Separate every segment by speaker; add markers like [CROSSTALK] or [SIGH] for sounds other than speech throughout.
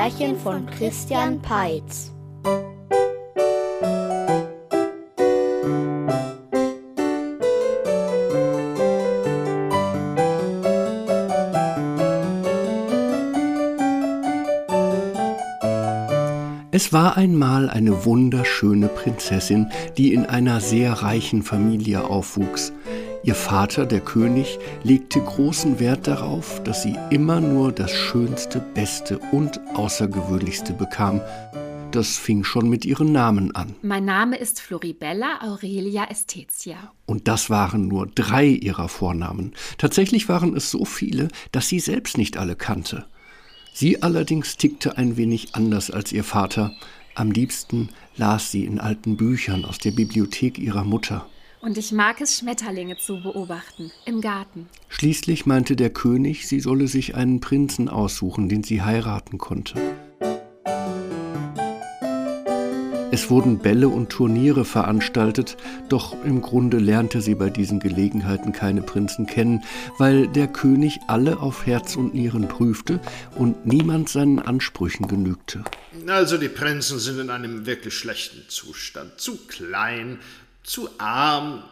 Speaker 1: Märchen von Christian Peitz.
Speaker 2: Es war einmal eine wunderschöne Prinzessin, die in einer sehr reichen Familie aufwuchs. Ihr Vater, der König, legte großen Wert darauf, dass sie immer nur das Schönste, Beste und Außergewöhnlichste bekam. Das fing schon mit ihren Namen an.
Speaker 3: Mein Name ist Floribella Aurelia Estetia.
Speaker 2: Und das waren nur drei ihrer Vornamen. Tatsächlich waren es so viele, dass sie selbst nicht alle kannte. Sie allerdings tickte ein wenig anders als ihr Vater. Am liebsten las sie in alten Büchern aus der Bibliothek ihrer Mutter.
Speaker 3: Und ich mag es, Schmetterlinge zu beobachten, im Garten.
Speaker 2: Schließlich meinte der König, sie solle sich einen Prinzen aussuchen, den sie heiraten konnte. Es wurden Bälle und Turniere veranstaltet, doch im Grunde lernte sie bei diesen Gelegenheiten keine Prinzen kennen, weil der König alle auf Herz und Nieren prüfte und niemand seinen Ansprüchen genügte.
Speaker 4: Also die Prinzen sind in einem wirklich schlechten Zustand. Zu klein, zu arm,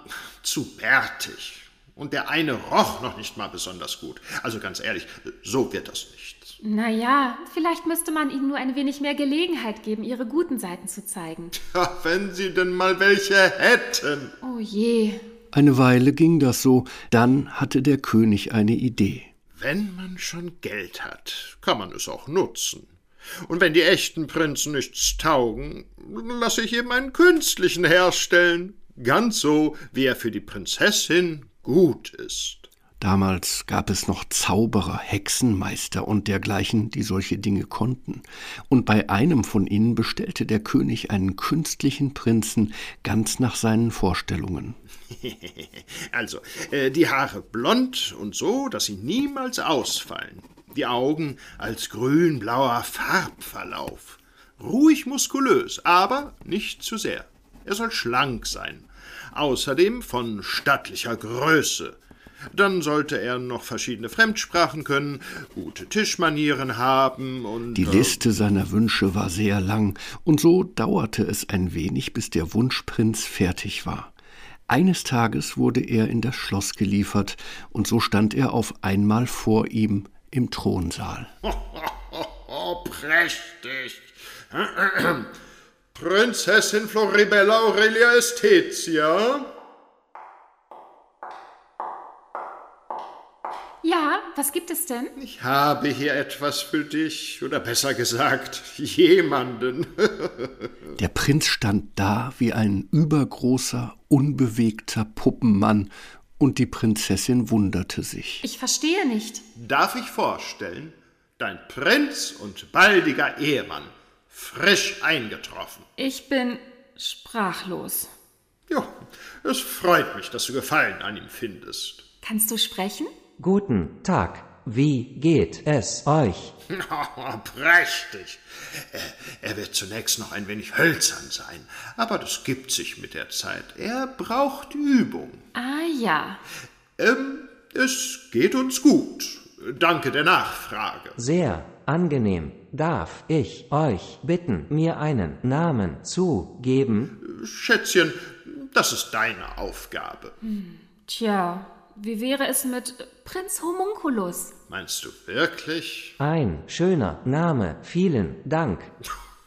Speaker 4: zu bärtig. Und der eine roch noch nicht mal besonders gut. Also ganz ehrlich, so wird das nicht.
Speaker 3: Naja, vielleicht müsste man ihnen nur ein wenig mehr Gelegenheit geben, ihre guten Seiten zu zeigen. [LAUGHS]
Speaker 4: Ja, wenn sie denn mal welche hätten.
Speaker 3: Oh je.
Speaker 2: Eine Weile ging das so, dann hatte der König eine Idee.
Speaker 4: Wenn man schon Geld hat, kann man es auch nutzen. Und wenn die echten Prinzen nichts taugen, lasse ich eben einen künstlichen herstellen. Ganz so, wie er für die Prinzessin gut ist.
Speaker 2: Damals gab es noch Zauberer, Hexenmeister und dergleichen, die solche Dinge konnten. Und bei einem von ihnen bestellte der König einen künstlichen Prinzen ganz nach seinen Vorstellungen. [LAUGHS]
Speaker 4: also, äh, die Haare blond und so, dass sie niemals ausfallen. Die Augen als grün-blauer Farbverlauf. Ruhig muskulös, aber nicht zu sehr. Er soll schlank sein. Außerdem von stattlicher Größe dann sollte er noch verschiedene Fremdsprachen können, gute Tischmanieren haben und.
Speaker 2: Die Liste seiner Wünsche war sehr lang, und so dauerte es ein wenig, bis der Wunschprinz fertig war. Eines Tages wurde er in das Schloss geliefert, und so stand er auf einmal vor ihm im Thronsaal. [LAUGHS]
Speaker 4: Oh, prächtig! Prinzessin Floribella Aurelia Estetia?
Speaker 3: Ja, was gibt es denn?
Speaker 4: Ich habe hier etwas für dich, oder besser gesagt, jemanden. [LAUGHS]
Speaker 2: Der Prinz stand da wie ein übergroßer, unbewegter Puppenmann, und die Prinzessin wunderte sich.
Speaker 3: Ich verstehe nicht.
Speaker 4: Darf ich vorstellen, dein Prinz und baldiger Ehemann, frisch eingetroffen.
Speaker 3: Ich bin sprachlos.
Speaker 4: Ja, es freut mich, dass du Gefallen an ihm findest.
Speaker 3: Kannst du sprechen?
Speaker 5: Guten Tag. Wie geht es euch?
Speaker 4: Oh, prächtig. Er wird zunächst noch ein wenig hölzern sein, aber das gibt sich mit der Zeit. Er braucht Übung.
Speaker 3: Ah ja.
Speaker 4: Ähm, es geht uns gut. Danke der Nachfrage.
Speaker 5: Sehr angenehm. Darf ich euch bitten, mir einen Namen zu geben?
Speaker 4: Schätzchen, das ist deine Aufgabe.
Speaker 3: Hm, tja, wie wäre es mit Prinz Homunculus?
Speaker 4: Meinst du wirklich?
Speaker 5: Ein schöner Name. Vielen Dank.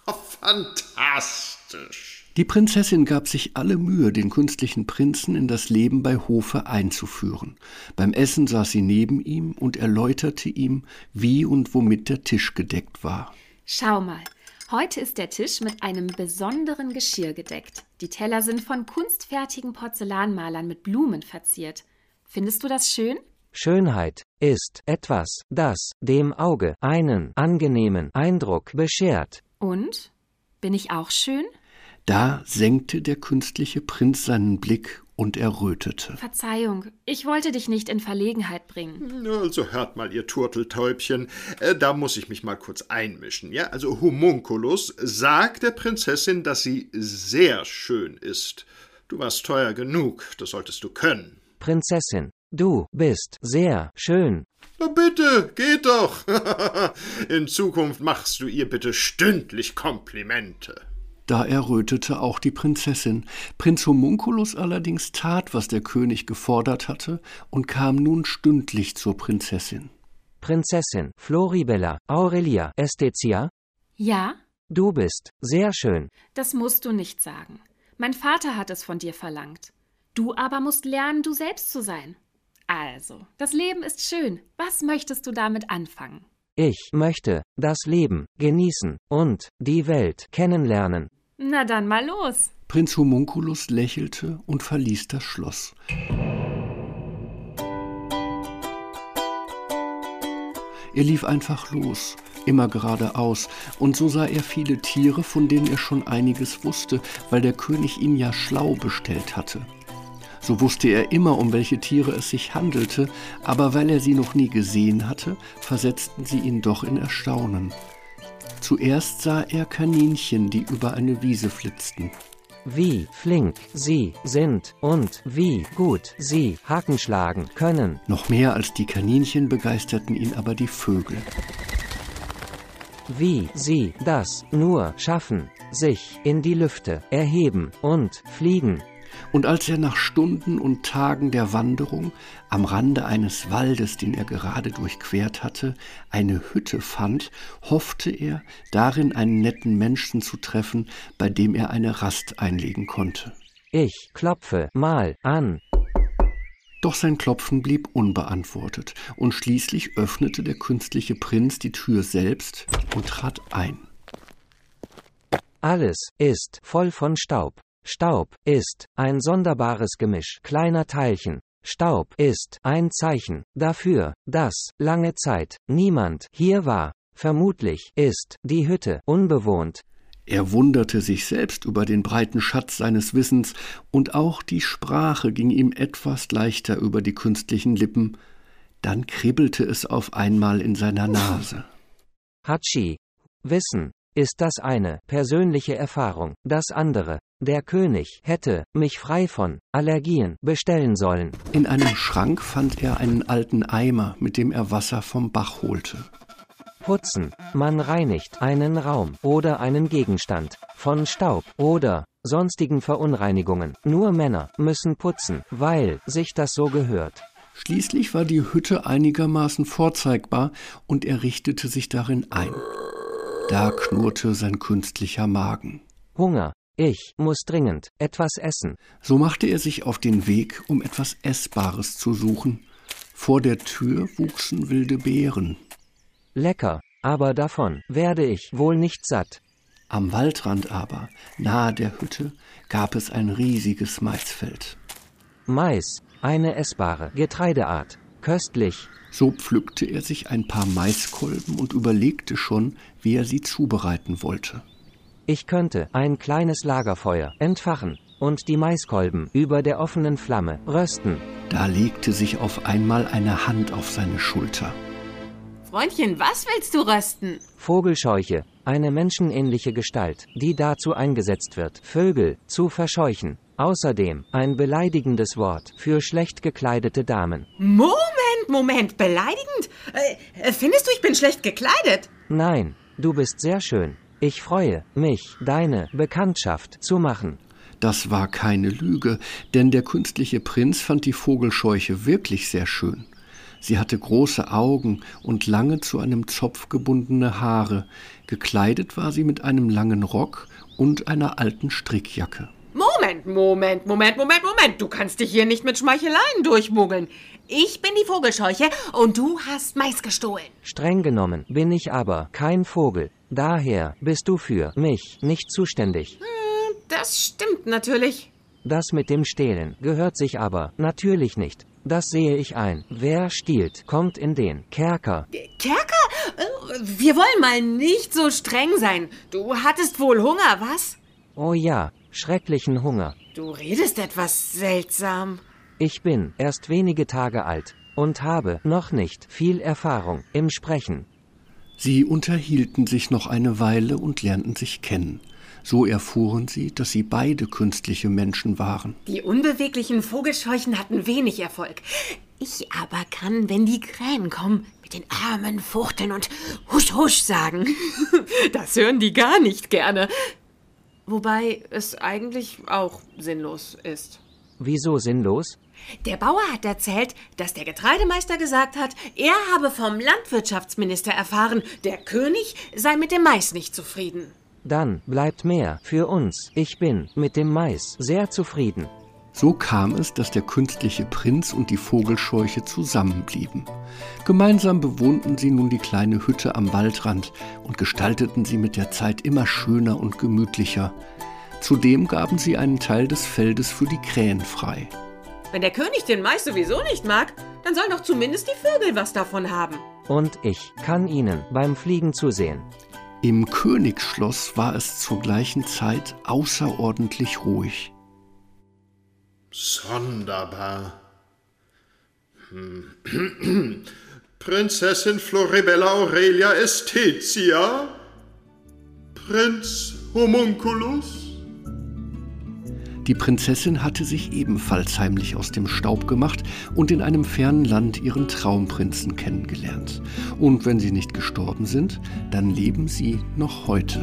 Speaker 5: [LAUGHS]
Speaker 4: Fantastisch.
Speaker 2: Die Prinzessin gab sich alle Mühe, den künstlichen Prinzen in das Leben bei Hofe einzuführen. Beim Essen saß sie neben ihm und erläuterte ihm, wie und womit der Tisch gedeckt war.
Speaker 3: Schau mal, heute ist der Tisch mit einem besonderen Geschirr gedeckt. Die Teller sind von kunstfertigen Porzellanmalern mit Blumen verziert. Findest du das schön?
Speaker 5: Schönheit ist etwas, das dem Auge einen angenehmen Eindruck beschert.
Speaker 3: Und? Bin ich auch schön?
Speaker 2: Da senkte der künstliche Prinz seinen Blick und errötete.
Speaker 3: Verzeihung, ich wollte dich nicht in Verlegenheit bringen.
Speaker 4: Also hört mal, ihr Turteltäubchen, äh, da muss ich mich mal kurz einmischen, ja? Also Homunculus sagt der Prinzessin, dass sie sehr schön ist. Du warst teuer genug, das solltest du können.
Speaker 5: Prinzessin, Du bist sehr schön.
Speaker 4: Na bitte, geht doch. [LAUGHS] In Zukunft machst du ihr bitte stündlich Komplimente.
Speaker 2: Da errötete auch die Prinzessin. Prinz Homunculus allerdings tat, was der König gefordert hatte, und kam nun stündlich zur Prinzessin.
Speaker 5: Prinzessin Floribella Aurelia Estetia,
Speaker 3: Ja,
Speaker 5: du bist sehr schön.
Speaker 3: das musst du nicht sagen. Mein Vater hat es von dir verlangt. Du aber musst lernen, du selbst zu sein. Also, das Leben ist schön. Was möchtest du damit anfangen?
Speaker 5: Ich möchte das Leben genießen und die Welt kennenlernen.
Speaker 3: Na dann mal los.
Speaker 2: Prinz Homunculus lächelte und verließ das Schloss. Er lief einfach los, immer geradeaus, und so sah er viele Tiere, von denen er schon einiges wusste, weil der König ihn ja schlau bestellt hatte. So wusste er immer, um welche Tiere es sich handelte, aber weil er sie noch nie gesehen hatte, versetzten sie ihn doch in Erstaunen. Zuerst sah er Kaninchen, die über eine Wiese flitzten.
Speaker 5: Wie flink sie sind und wie gut sie Haken schlagen können.
Speaker 2: Noch mehr als die Kaninchen begeisterten ihn aber die Vögel.
Speaker 5: Wie sie das nur schaffen, sich in die Lüfte erheben und fliegen.
Speaker 2: Und als er nach Stunden und Tagen der Wanderung am Rande eines Waldes, den er gerade durchquert hatte, eine Hütte fand, hoffte er, darin einen netten Menschen zu treffen, bei dem er eine Rast einlegen konnte.
Speaker 5: Ich klopfe mal an.
Speaker 2: Doch sein Klopfen blieb unbeantwortet, und schließlich öffnete der künstliche Prinz die Tür selbst und trat ein.
Speaker 5: Alles ist voll von Staub. Staub ist ein sonderbares Gemisch kleiner Teilchen. Staub ist ein Zeichen dafür, dass lange Zeit niemand hier war. Vermutlich ist die Hütte unbewohnt.
Speaker 2: Er wunderte sich selbst über den breiten Schatz seines Wissens, und auch die Sprache ging ihm etwas leichter über die künstlichen Lippen. Dann kribbelte es auf einmal in seiner Nase.
Speaker 5: Hatschi. Wissen ist das eine persönliche Erfahrung. Das andere, der König hätte mich frei von Allergien bestellen sollen.
Speaker 2: In einem Schrank fand er einen alten Eimer, mit dem er Wasser vom Bach holte.
Speaker 5: Putzen. Man reinigt einen Raum oder einen Gegenstand von Staub oder sonstigen Verunreinigungen. Nur Männer müssen putzen, weil sich das so gehört.
Speaker 2: Schließlich war die Hütte einigermaßen vorzeigbar und er richtete sich darin ein. Da knurrte sein künstlicher Magen.
Speaker 5: Hunger. Ich muss dringend etwas essen.
Speaker 2: So machte er sich auf den Weg, um etwas Essbares zu suchen. Vor der Tür wuchsen wilde Beeren.
Speaker 5: Lecker, aber davon werde ich wohl nicht satt.
Speaker 2: Am Waldrand aber, nahe der Hütte, gab es ein riesiges Maisfeld.
Speaker 5: Mais, eine essbare Getreideart. Köstlich.
Speaker 2: So pflückte er sich ein paar Maiskolben und überlegte schon, wie er sie zubereiten wollte.
Speaker 5: Ich könnte ein kleines Lagerfeuer entfachen und die Maiskolben über der offenen Flamme rösten.
Speaker 2: Da legte sich auf einmal eine Hand auf seine Schulter.
Speaker 6: Freundchen, was willst du rösten?
Speaker 5: Vogelscheuche, eine menschenähnliche Gestalt, die dazu eingesetzt wird, Vögel zu verscheuchen. Außerdem ein beleidigendes Wort für schlecht gekleidete Damen.
Speaker 6: Moment, Moment, beleidigend? Äh, findest du, ich bin schlecht gekleidet?
Speaker 5: Nein, du bist sehr schön. Ich freue mich, deine Bekanntschaft zu machen.
Speaker 2: Das war keine Lüge, denn der künstliche Prinz fand die Vogelscheuche wirklich sehr schön. Sie hatte große Augen und lange zu einem Zopf gebundene Haare. Gekleidet war sie mit einem langen Rock und einer alten Strickjacke.
Speaker 6: Moment, Moment, Moment, Moment, Moment. Du kannst dich hier nicht mit Schmeicheleien durchmogeln. Ich bin die Vogelscheuche und du hast Mais gestohlen.
Speaker 5: Streng genommen bin ich aber kein Vogel. Daher bist du für mich nicht zuständig.
Speaker 6: Das stimmt natürlich.
Speaker 5: Das mit dem Stehlen gehört sich aber natürlich nicht. Das sehe ich ein. Wer stiehlt, kommt in den Kerker.
Speaker 6: Kerker? Äh, Wir wollen mal nicht so streng sein. Du hattest wohl Hunger, was?
Speaker 5: Oh ja, schrecklichen Hunger.
Speaker 6: Du redest etwas seltsam.
Speaker 5: Ich bin erst wenige Tage alt und habe noch nicht viel Erfahrung im Sprechen.
Speaker 2: Sie unterhielten sich noch eine Weile und lernten sich kennen. So erfuhren sie, dass sie beide künstliche Menschen waren.
Speaker 6: Die unbeweglichen Vogelscheuchen hatten wenig Erfolg. Ich aber kann, wenn die Krähen kommen, mit den Armen fuchteln und husch husch sagen. [LAUGHS] Das hören die gar nicht gerne. Wobei es eigentlich auch sinnlos ist.
Speaker 5: Wieso sinnlos?
Speaker 6: Der Bauer hat erzählt, dass der Getreidemeister gesagt hat, er habe vom Landwirtschaftsminister erfahren, der König sei mit dem Mais nicht zufrieden.
Speaker 5: Dann bleibt mehr für uns. Ich bin mit dem Mais sehr zufrieden.
Speaker 2: So kam es, dass der künstliche Prinz und die Vogelscheuche zusammenblieben. Gemeinsam bewohnten sie nun die kleine Hütte am Waldrand und gestalteten sie mit der Zeit immer schöner und gemütlicher. Zudem gaben sie einen Teil des Feldes für die Krähen frei.
Speaker 6: Wenn der König den Mais sowieso nicht mag, dann sollen doch zumindest die Vögel was davon haben.
Speaker 5: Und ich kann Ihnen beim Fliegen zusehen.
Speaker 2: Im Königsschloss war es zur gleichen Zeit außerordentlich ruhig.
Speaker 4: Sonderbar. Hm. [CLEARS THROAT] Prinzessin Floribella Aurelia Estetia? Prinz Homunculus?
Speaker 2: Die Prinzessin hatte sich ebenfalls heimlich aus dem Staub gemacht und in einem fernen Land ihren Traumprinzen kennengelernt. Und wenn sie nicht gestorben sind, dann leben sie noch heute.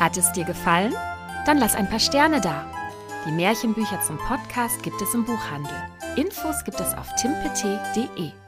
Speaker 3: Hat es dir gefallen? Dann lass ein paar Sterne da. Die Märchenbücher zum Podcast gibt es im Buchhandel. Infos gibt es auf timpet.de.